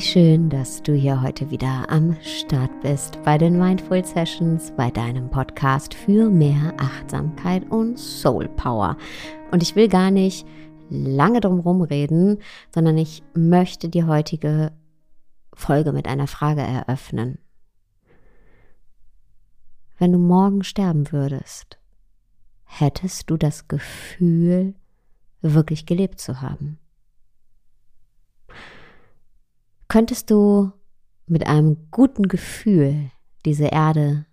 Schön, dass du hier heute wieder am Start bist bei den Mindful Sessions, bei deinem Podcast für mehr Achtsamkeit und Soul Power. Und ich will gar nicht lange drum reden, sondern ich möchte die heutige Folge mit einer Frage eröffnen. Wenn du morgen sterben würdest, hättest du das Gefühl, wirklich gelebt zu haben? Könntest du mit einem guten Gefühl diese Erde,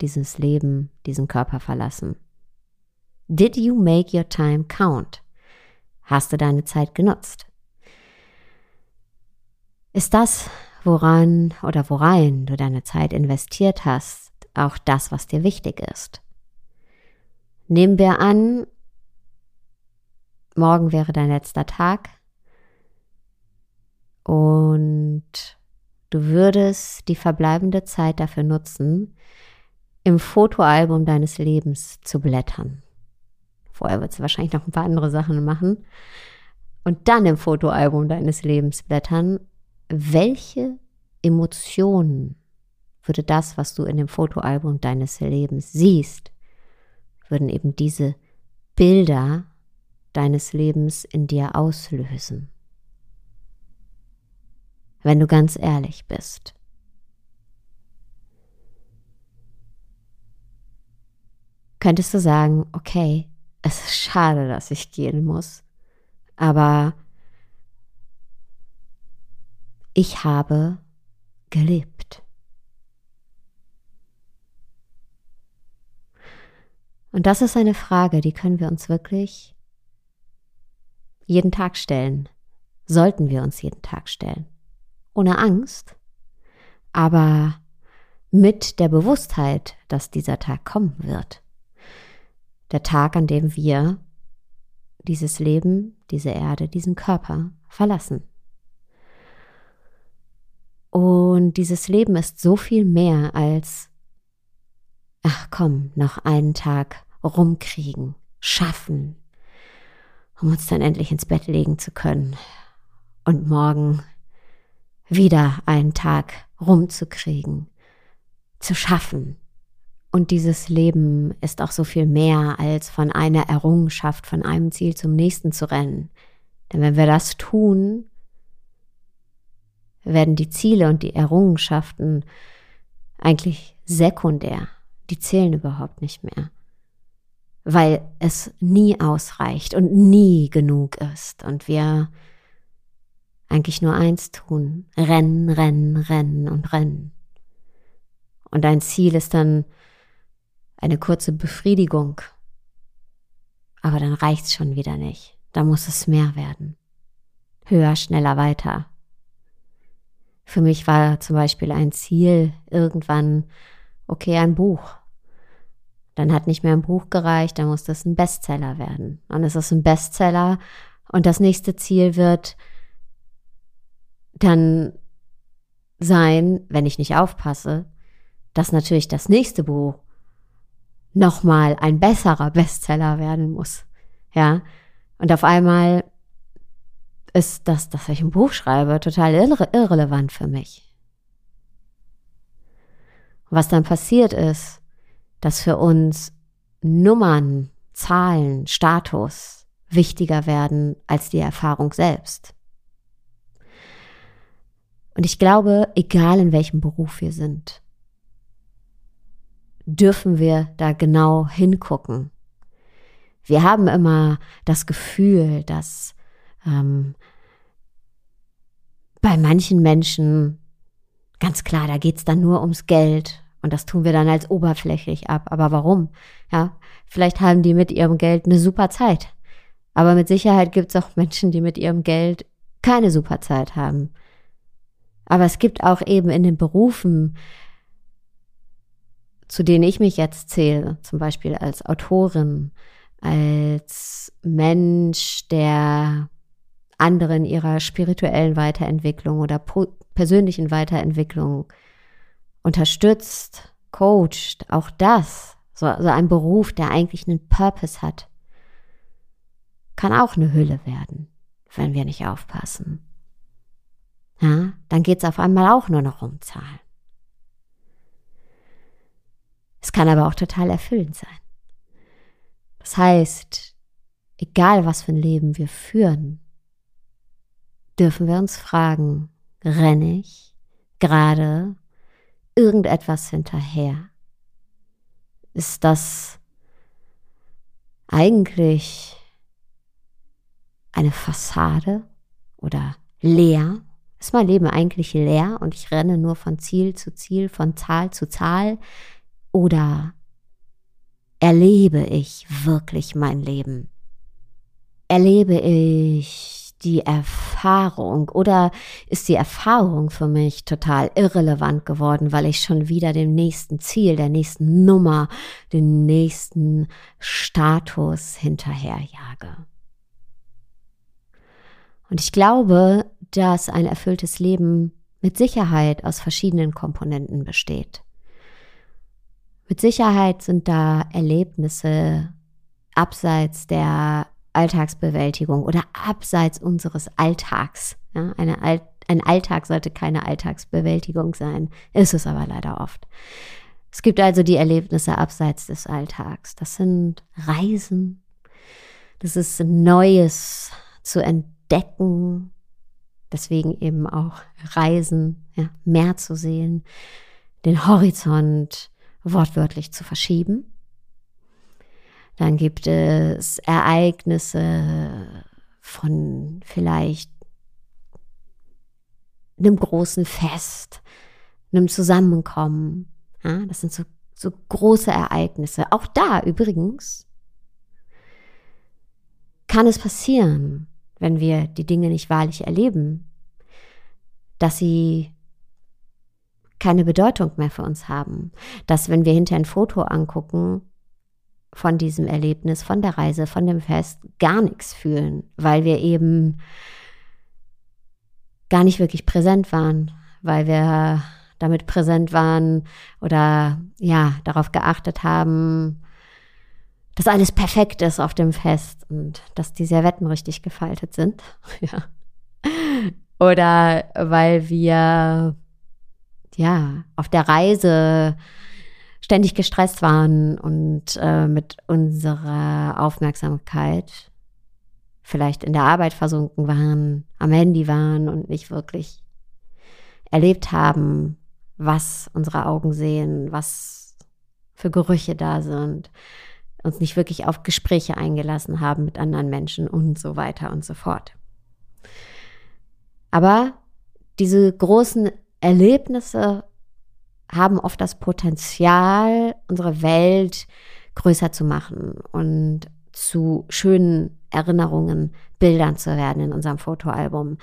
dieses Leben, diesen Körper verlassen? Did you make your time count? Hast du deine Zeit genutzt? Ist das, woran oder worein du deine Zeit investiert hast, auch das, was dir wichtig ist? Nehmen wir an, morgen wäre dein letzter Tag und du würdest die verbleibende Zeit dafür nutzen, im Fotoalbum deines Lebens zu blättern. Vorher würdest du wahrscheinlich noch ein paar andere Sachen machen. Und dann im Fotoalbum deines Lebens blättern. Welche Emotionen würde das, was du in dem Fotoalbum deines Lebens siehst, würden eben diese Bilder deines Lebens in dir auslösen? Wenn du ganz ehrlich bist. Könntest du sagen, okay, es ist schade, dass ich gehen muss, aber ich habe gelebt. Und das ist eine Frage, die können wir uns wirklich jeden Tag stellen. Sollten wir uns jeden Tag stellen ohne Angst, aber mit der Bewusstheit, dass dieser Tag kommen wird. Der Tag, an dem wir dieses Leben, diese Erde, diesen Körper verlassen. Und dieses Leben ist so viel mehr als, ach komm, noch einen Tag rumkriegen, schaffen, um uns dann endlich ins Bett legen zu können und morgen wieder einen Tag rumzukriegen, zu schaffen. Und dieses Leben ist auch so viel mehr als von einer Errungenschaft, von einem Ziel zum nächsten zu rennen. Denn wenn wir das tun, werden die Ziele und die Errungenschaften eigentlich sekundär. Die zählen überhaupt nicht mehr. Weil es nie ausreicht und nie genug ist. Und wir eigentlich nur eins tun. Rennen, rennen, rennen und rennen. Und dein Ziel ist dann eine kurze Befriedigung. Aber dann reicht's schon wieder nicht. Da muss es mehr werden. Höher, schneller, weiter. Für mich war zum Beispiel ein Ziel irgendwann, okay, ein Buch. Dann hat nicht mehr ein Buch gereicht, dann muss das ein Bestseller werden. Und es ist ein Bestseller und das nächste Ziel wird, dann sein, wenn ich nicht aufpasse, dass natürlich das nächste Buch nochmal ein besserer Bestseller werden muss. Ja. Und auf einmal ist das, dass ich ein Buch schreibe, total irre irrelevant für mich. Was dann passiert ist, dass für uns Nummern, Zahlen, Status wichtiger werden als die Erfahrung selbst. Und ich glaube, egal in welchem Beruf wir sind, dürfen wir da genau hingucken. Wir haben immer das Gefühl, dass ähm, bei manchen Menschen ganz klar, da geht's dann nur ums Geld und das tun wir dann als oberflächlich ab. Aber warum? Ja, vielleicht haben die mit ihrem Geld eine super Zeit. Aber mit Sicherheit gibt's auch Menschen, die mit ihrem Geld keine super Zeit haben. Aber es gibt auch eben in den Berufen, zu denen ich mich jetzt zähle, zum Beispiel als Autorin, als Mensch, der andere in ihrer spirituellen Weiterentwicklung oder persönlichen Weiterentwicklung unterstützt, coacht, auch das, so, so ein Beruf, der eigentlich einen Purpose hat, kann auch eine Hülle werden, wenn wir nicht aufpassen. Ja, dann geht es auf einmal auch nur noch um Zahlen. Es kann aber auch total erfüllend sein. Das heißt, egal was für ein Leben wir führen, dürfen wir uns fragen, renne ich gerade irgendetwas hinterher? Ist das eigentlich eine Fassade oder leer? Ist mein Leben eigentlich leer und ich renne nur von Ziel zu Ziel, von Zahl zu Zahl? Oder erlebe ich wirklich mein Leben? Erlebe ich die Erfahrung oder ist die Erfahrung für mich total irrelevant geworden, weil ich schon wieder dem nächsten Ziel, der nächsten Nummer, dem nächsten Status hinterherjage? Und ich glaube, dass ein erfülltes Leben mit Sicherheit aus verschiedenen Komponenten besteht. Mit Sicherheit sind da Erlebnisse abseits der Alltagsbewältigung oder abseits unseres Alltags. Ja, All ein Alltag sollte keine Alltagsbewältigung sein, ist es aber leider oft. Es gibt also die Erlebnisse abseits des Alltags. Das sind Reisen, das ist Neues zu entdecken, deswegen eben auch Reisen, ja, mehr zu sehen, den Horizont wortwörtlich zu verschieben. Dann gibt es Ereignisse von vielleicht einem großen Fest, einem Zusammenkommen. Ja, das sind so, so große Ereignisse. Auch da übrigens kann es passieren, wenn wir die Dinge nicht wahrlich erleben, dass sie keine Bedeutung mehr für uns haben. Dass wenn wir hinter ein Foto angucken, von diesem Erlebnis, von der Reise, von dem Fest gar nichts fühlen, weil wir eben gar nicht wirklich präsent waren, weil wir damit präsent waren oder ja, darauf geachtet haben, dass alles perfekt ist auf dem Fest und dass die Servetten richtig gefaltet sind. ja. Oder weil wir ja auf der Reise ständig gestresst waren und äh, mit unserer Aufmerksamkeit vielleicht in der Arbeit versunken waren, am Handy waren und nicht wirklich erlebt haben, was unsere Augen sehen, was für Gerüche da sind, uns nicht wirklich auf Gespräche eingelassen haben mit anderen Menschen und so weiter und so fort. Aber diese großen Erlebnisse haben oft das Potenzial, unsere Welt größer zu machen und zu schönen Erinnerungen, Bildern zu werden in unserem Fotoalbum.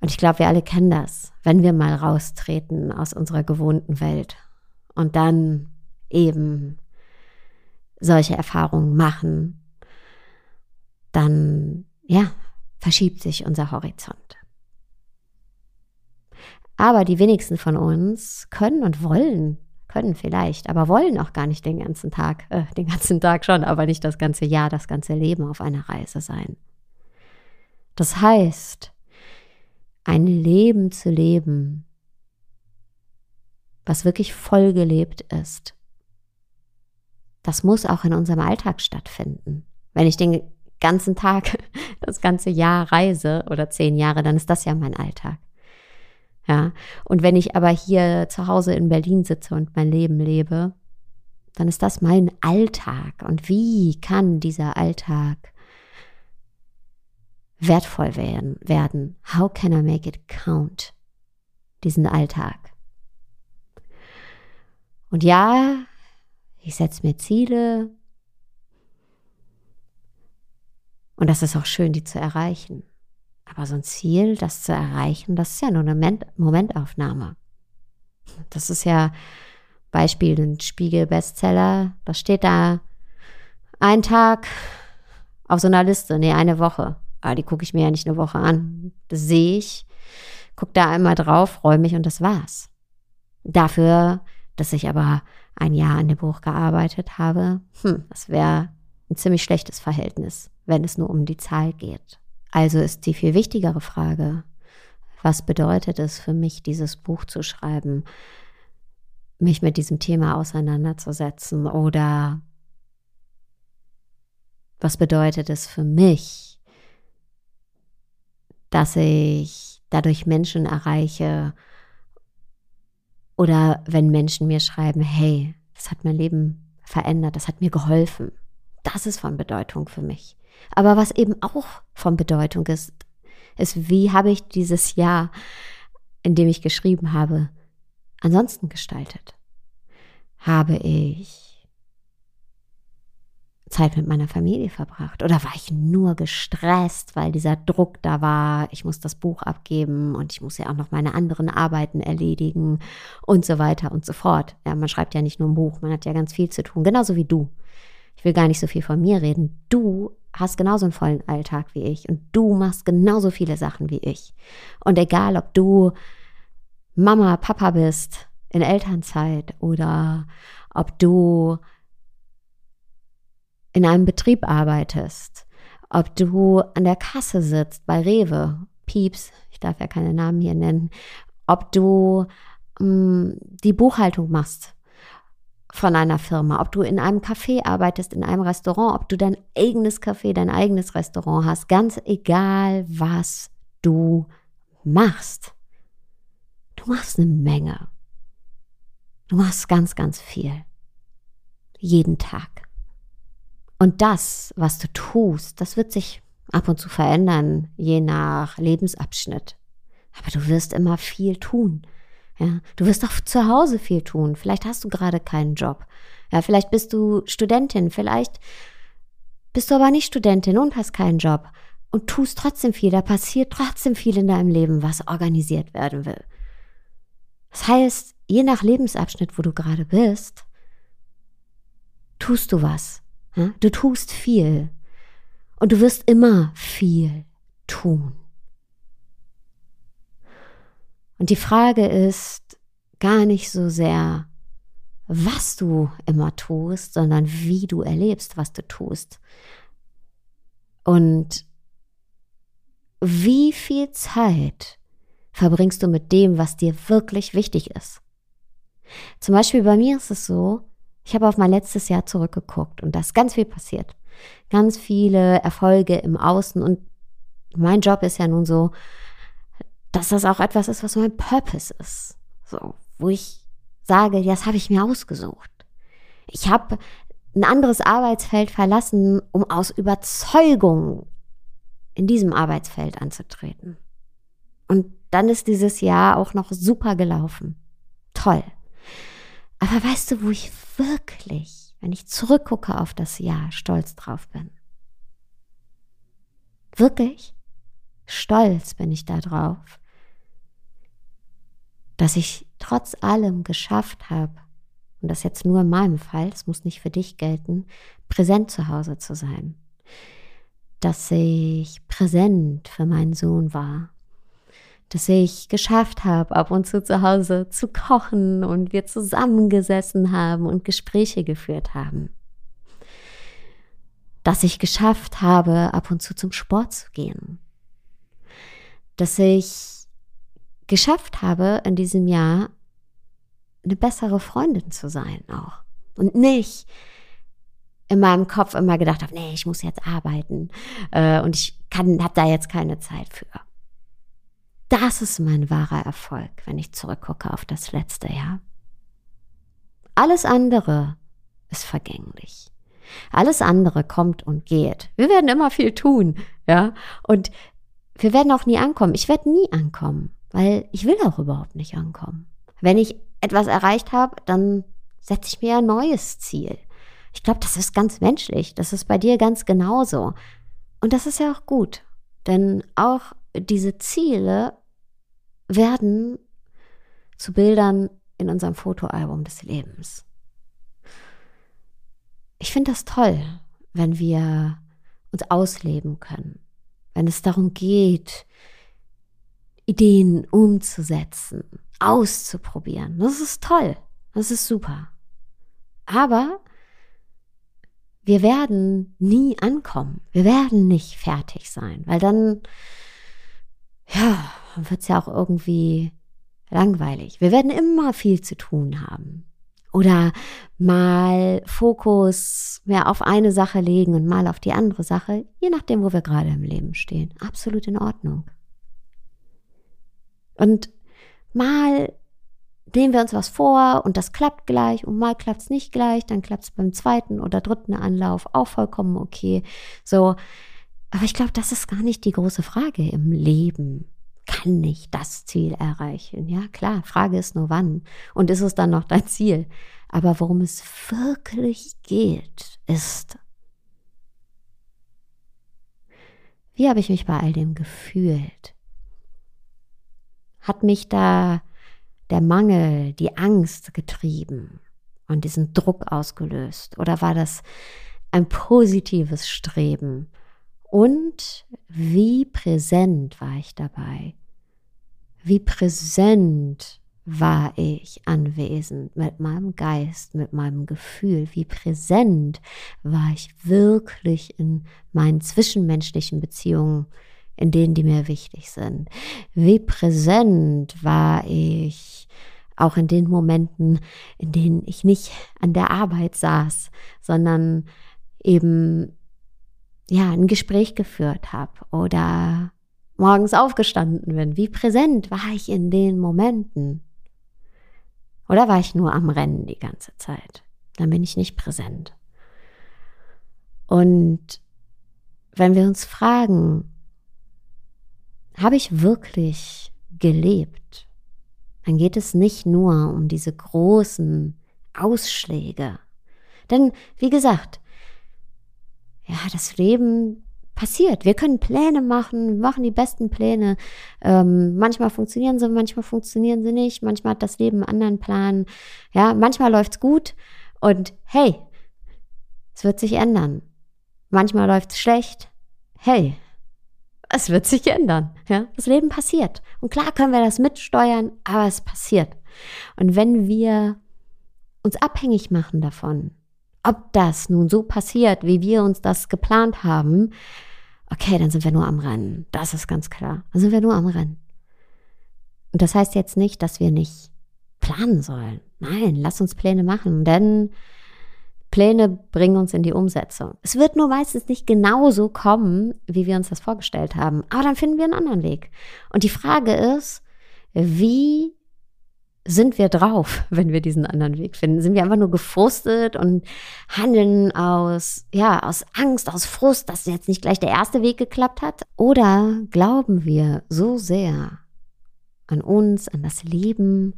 Und ich glaube, wir alle kennen das, wenn wir mal raustreten aus unserer gewohnten Welt und dann eben solche Erfahrungen machen, dann ja, verschiebt sich unser Horizont. Aber die wenigsten von uns können und wollen, können vielleicht, aber wollen auch gar nicht den ganzen Tag, äh, den ganzen Tag schon, aber nicht das ganze Jahr, das ganze Leben auf einer Reise sein. Das heißt, ein Leben zu leben, was wirklich vollgelebt ist, das muss auch in unserem Alltag stattfinden. Wenn ich den ganzen Tag, das ganze Jahr reise oder zehn Jahre, dann ist das ja mein Alltag. Ja. Und wenn ich aber hier zu Hause in Berlin sitze und mein Leben lebe, dann ist das mein Alltag. Und wie kann dieser Alltag wertvoll werden? werden? How can I make it count? Diesen Alltag. Und ja, ich setze mir Ziele. Und das ist auch schön, die zu erreichen. Aber so ein Ziel, das zu erreichen, das ist ja nur eine Momentaufnahme. Das ist ja Beispiel, ein Spiegel-Bestseller, das steht da ein Tag auf so einer Liste, nee, eine Woche. Aber ah, die gucke ich mir ja nicht eine Woche an. Das sehe ich, gucke da einmal drauf, freue mich und das war's. Dafür, dass ich aber ein Jahr an dem Buch gearbeitet habe, hm, das wäre ein ziemlich schlechtes Verhältnis, wenn es nur um die Zahl geht. Also ist die viel wichtigere Frage, was bedeutet es für mich, dieses Buch zu schreiben, mich mit diesem Thema auseinanderzusetzen oder was bedeutet es für mich, dass ich dadurch Menschen erreiche oder wenn Menschen mir schreiben, hey, das hat mein Leben verändert, das hat mir geholfen. Das ist von Bedeutung für mich. Aber was eben auch von Bedeutung ist, ist, wie habe ich dieses Jahr, in dem ich geschrieben habe, ansonsten gestaltet? Habe ich Zeit mit meiner Familie verbracht? Oder war ich nur gestresst, weil dieser Druck da war, ich muss das Buch abgeben und ich muss ja auch noch meine anderen Arbeiten erledigen und so weiter und so fort. Ja, man schreibt ja nicht nur ein Buch, man hat ja ganz viel zu tun, genauso wie du. Ich will gar nicht so viel von mir reden. Du hast genauso einen vollen Alltag wie ich und du machst genauso viele Sachen wie ich. Und egal, ob du Mama, Papa bist in Elternzeit oder ob du in einem Betrieb arbeitest, ob du an der Kasse sitzt bei Rewe, Pieps, ich darf ja keine Namen hier nennen, ob du mh, mm, die Buchhaltung machst von einer Firma, ob du in einem Café arbeitest, in einem Restaurant, ob du dein eigenes Café, dein eigenes Restaurant hast, ganz egal, was du machst. Du machst eine Menge. Du machst ganz, ganz viel. Jeden Tag. Und das, was du tust, das wird sich ab und zu verändern, je nach Lebensabschnitt. Aber du wirst immer viel tun. Ja, du wirst auch zu Hause viel tun. Vielleicht hast du gerade keinen Job. Ja, vielleicht bist du Studentin, vielleicht bist du aber nicht Studentin und hast keinen Job und tust trotzdem viel. Da passiert trotzdem viel in deinem Leben, was organisiert werden will. Das heißt, je nach Lebensabschnitt, wo du gerade bist, tust du was. Du tust viel und du wirst immer viel tun. Und die Frage ist gar nicht so sehr, was du immer tust, sondern wie du erlebst, was du tust. Und wie viel Zeit verbringst du mit dem, was dir wirklich wichtig ist? Zum Beispiel bei mir ist es so, ich habe auf mein letztes Jahr zurückgeguckt und da ist ganz viel passiert. Ganz viele Erfolge im Außen und mein Job ist ja nun so, dass das auch etwas ist, was mein Purpose ist. So, wo ich sage, das habe ich mir ausgesucht. Ich habe ein anderes Arbeitsfeld verlassen, um aus Überzeugung in diesem Arbeitsfeld anzutreten. Und dann ist dieses Jahr auch noch super gelaufen. Toll. Aber weißt du, wo ich wirklich, wenn ich zurückgucke auf das Jahr, stolz drauf bin? Wirklich stolz bin ich darauf, dass ich trotz allem geschafft habe, und das jetzt nur in meinem Fall, es muss nicht für dich gelten, präsent zu Hause zu sein. Dass ich präsent für meinen Sohn war, dass ich geschafft habe, ab und zu zu Hause zu kochen und wir zusammengesessen haben und Gespräche geführt haben. Dass ich geschafft habe, ab und zu zum Sport zu gehen. Dass ich geschafft habe, in diesem Jahr eine bessere Freundin zu sein auch. Und nicht in meinem Kopf immer gedacht habe, nee, ich muss jetzt arbeiten äh, und ich kann, habe da jetzt keine Zeit für. Das ist mein wahrer Erfolg, wenn ich zurückgucke auf das letzte Jahr. Alles andere ist vergänglich. Alles andere kommt und geht. Wir werden immer viel tun, ja. Und wir werden auch nie ankommen. Ich werde nie ankommen, weil ich will auch überhaupt nicht ankommen. Wenn ich etwas erreicht habe, dann setze ich mir ein neues Ziel. Ich glaube, das ist ganz menschlich. Das ist bei dir ganz genauso. Und das ist ja auch gut. Denn auch diese Ziele werden zu Bildern in unserem Fotoalbum des Lebens. Ich finde das toll, wenn wir uns ausleben können, wenn es darum geht, Ideen umzusetzen, auszuprobieren. Das ist toll, das ist super. Aber wir werden nie ankommen, wir werden nicht fertig sein, weil dann ja, wird es ja auch irgendwie langweilig. Wir werden immer viel zu tun haben. Oder mal Fokus mehr auf eine Sache legen und mal auf die andere Sache, je nachdem, wo wir gerade im Leben stehen. Absolut in Ordnung. Und mal nehmen wir uns was vor und das klappt gleich und mal klappt es nicht gleich, dann klappt es beim zweiten oder dritten Anlauf auch vollkommen okay. So, aber ich glaube, das ist gar nicht die große Frage im Leben. Kann ich das Ziel erreichen? Ja, klar, Frage ist nur wann. Und ist es dann noch dein Ziel? Aber worum es wirklich geht, ist, wie habe ich mich bei all dem gefühlt? Hat mich da der Mangel, die Angst getrieben und diesen Druck ausgelöst? Oder war das ein positives Streben? Und wie präsent war ich dabei? Wie präsent war ich anwesend mit meinem Geist, mit meinem Gefühl? Wie präsent war ich wirklich in meinen zwischenmenschlichen Beziehungen, in denen, die mir wichtig sind? Wie präsent war ich auch in den Momenten, in denen ich nicht an der Arbeit saß, sondern eben ja ein Gespräch geführt habe oder morgens aufgestanden bin. Wie präsent war ich in den Momenten? Oder war ich nur am Rennen die ganze Zeit? Dann bin ich nicht präsent. Und wenn wir uns fragen, habe ich wirklich gelebt? Dann geht es nicht nur um diese großen Ausschläge. Denn, wie gesagt, ja, das Leben passiert. Wir können Pläne machen, machen die besten Pläne. Ähm, manchmal funktionieren sie, manchmal funktionieren sie nicht. Manchmal hat das Leben einen anderen Plan. Ja, manchmal läuft's gut und hey, es wird sich ändern. Manchmal läuft's schlecht. Hey, es wird sich ändern. Ja, das Leben passiert. Und klar können wir das mitsteuern, aber es passiert. Und wenn wir uns abhängig machen davon, ob das nun so passiert, wie wir uns das geplant haben, okay, dann sind wir nur am Rennen. Das ist ganz klar. Dann sind wir nur am Rennen. Und das heißt jetzt nicht, dass wir nicht planen sollen. Nein, lass uns Pläne machen, denn Pläne bringen uns in die Umsetzung. Es wird nur meistens nicht genau so kommen, wie wir uns das vorgestellt haben. Aber dann finden wir einen anderen Weg. Und die Frage ist, wie sind wir drauf, wenn wir diesen anderen Weg finden? Sind wir einfach nur gefrustet und handeln aus, ja, aus Angst, aus Frust, dass jetzt nicht gleich der erste Weg geklappt hat? Oder glauben wir so sehr an uns, an das Leben,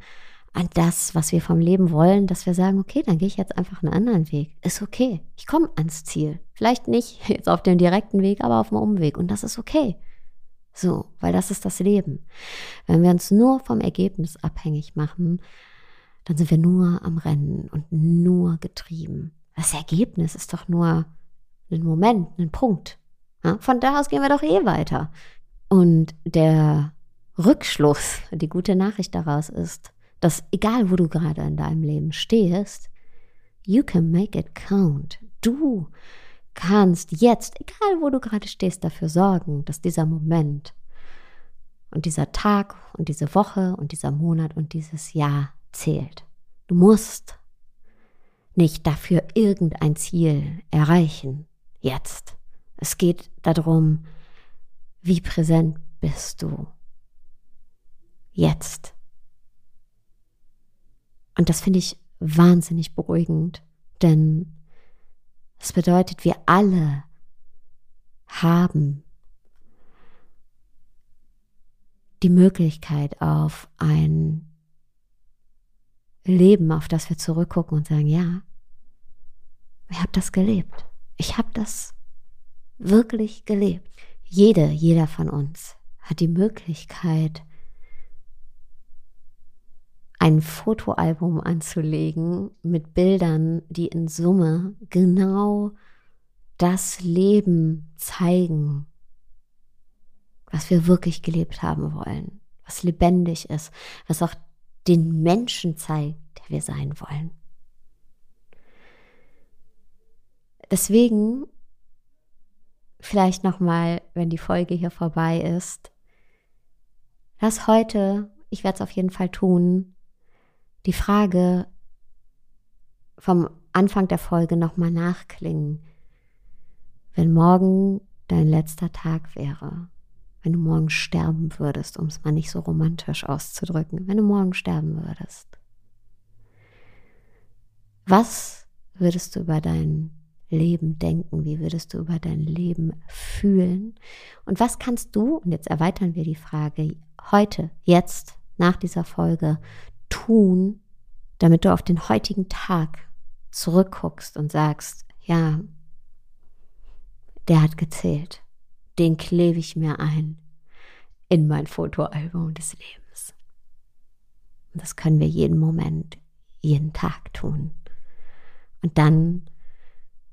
an das, was wir vom Leben wollen, dass wir sagen, okay, dann gehe ich jetzt einfach einen anderen Weg. Ist okay. Ich komme ans Ziel. Vielleicht nicht jetzt auf dem direkten Weg, aber auf dem Umweg. Und das ist okay. So, weil das ist das Leben. Wenn wir uns nur vom Ergebnis abhängig machen, dann sind wir nur am Rennen und nur getrieben. Das Ergebnis ist doch nur ein Moment, ein Punkt. Von da aus gehen wir doch eh weiter. Und der Rückschluss, die gute Nachricht daraus ist, dass egal wo du gerade in deinem Leben stehst, you can make it count. Du kannst jetzt, egal wo du gerade stehst, dafür sorgen, dass dieser Moment und dieser Tag und diese Woche und dieser Monat und dieses Jahr zählt. Du musst nicht dafür irgendein Ziel erreichen. Jetzt. Es geht darum, wie präsent bist du. Jetzt. Und das finde ich wahnsinnig beruhigend, denn es bedeutet, wir alle haben die Möglichkeit auf ein Leben, auf das wir zurückgucken und sagen, ja, ich habe das gelebt. Ich habe das wirklich gelebt. Jede, jeder von uns hat die Möglichkeit, ein Fotoalbum anzulegen mit Bildern, die in Summe genau das Leben zeigen, was wir wirklich gelebt haben wollen, was lebendig ist, was auch den Menschen zeigt, der wir sein wollen. Deswegen vielleicht noch mal, wenn die Folge hier vorbei ist, lass heute, ich werde es auf jeden Fall tun, die Frage vom Anfang der Folge nochmal nachklingen. Wenn morgen dein letzter Tag wäre, wenn du morgen sterben würdest, um es mal nicht so romantisch auszudrücken, wenn du morgen sterben würdest, was würdest du über dein Leben denken? Wie würdest du über dein Leben fühlen? Und was kannst du, und jetzt erweitern wir die Frage, heute, jetzt, nach dieser Folge tun, damit du auf den heutigen Tag zurückguckst und sagst, ja, der hat gezählt. Den klebe ich mir ein in mein Fotoalbum des Lebens. Und das können wir jeden Moment, jeden Tag tun. Und dann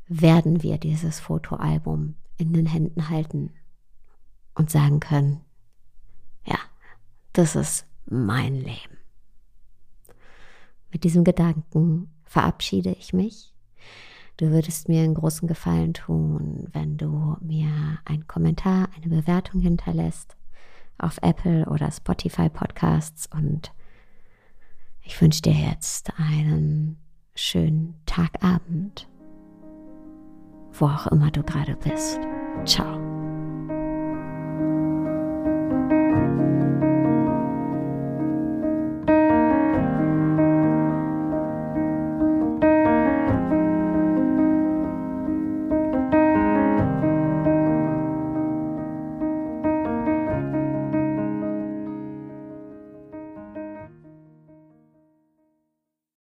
werden wir dieses Fotoalbum in den Händen halten und sagen können, ja, das ist mein Leben. Mit diesem Gedanken verabschiede ich mich. Du würdest mir einen großen Gefallen tun, wenn du mir einen Kommentar, eine Bewertung hinterlässt auf Apple oder Spotify Podcasts und ich wünsche dir jetzt einen schönen Tagabend, wo auch immer du gerade bist. Ciao.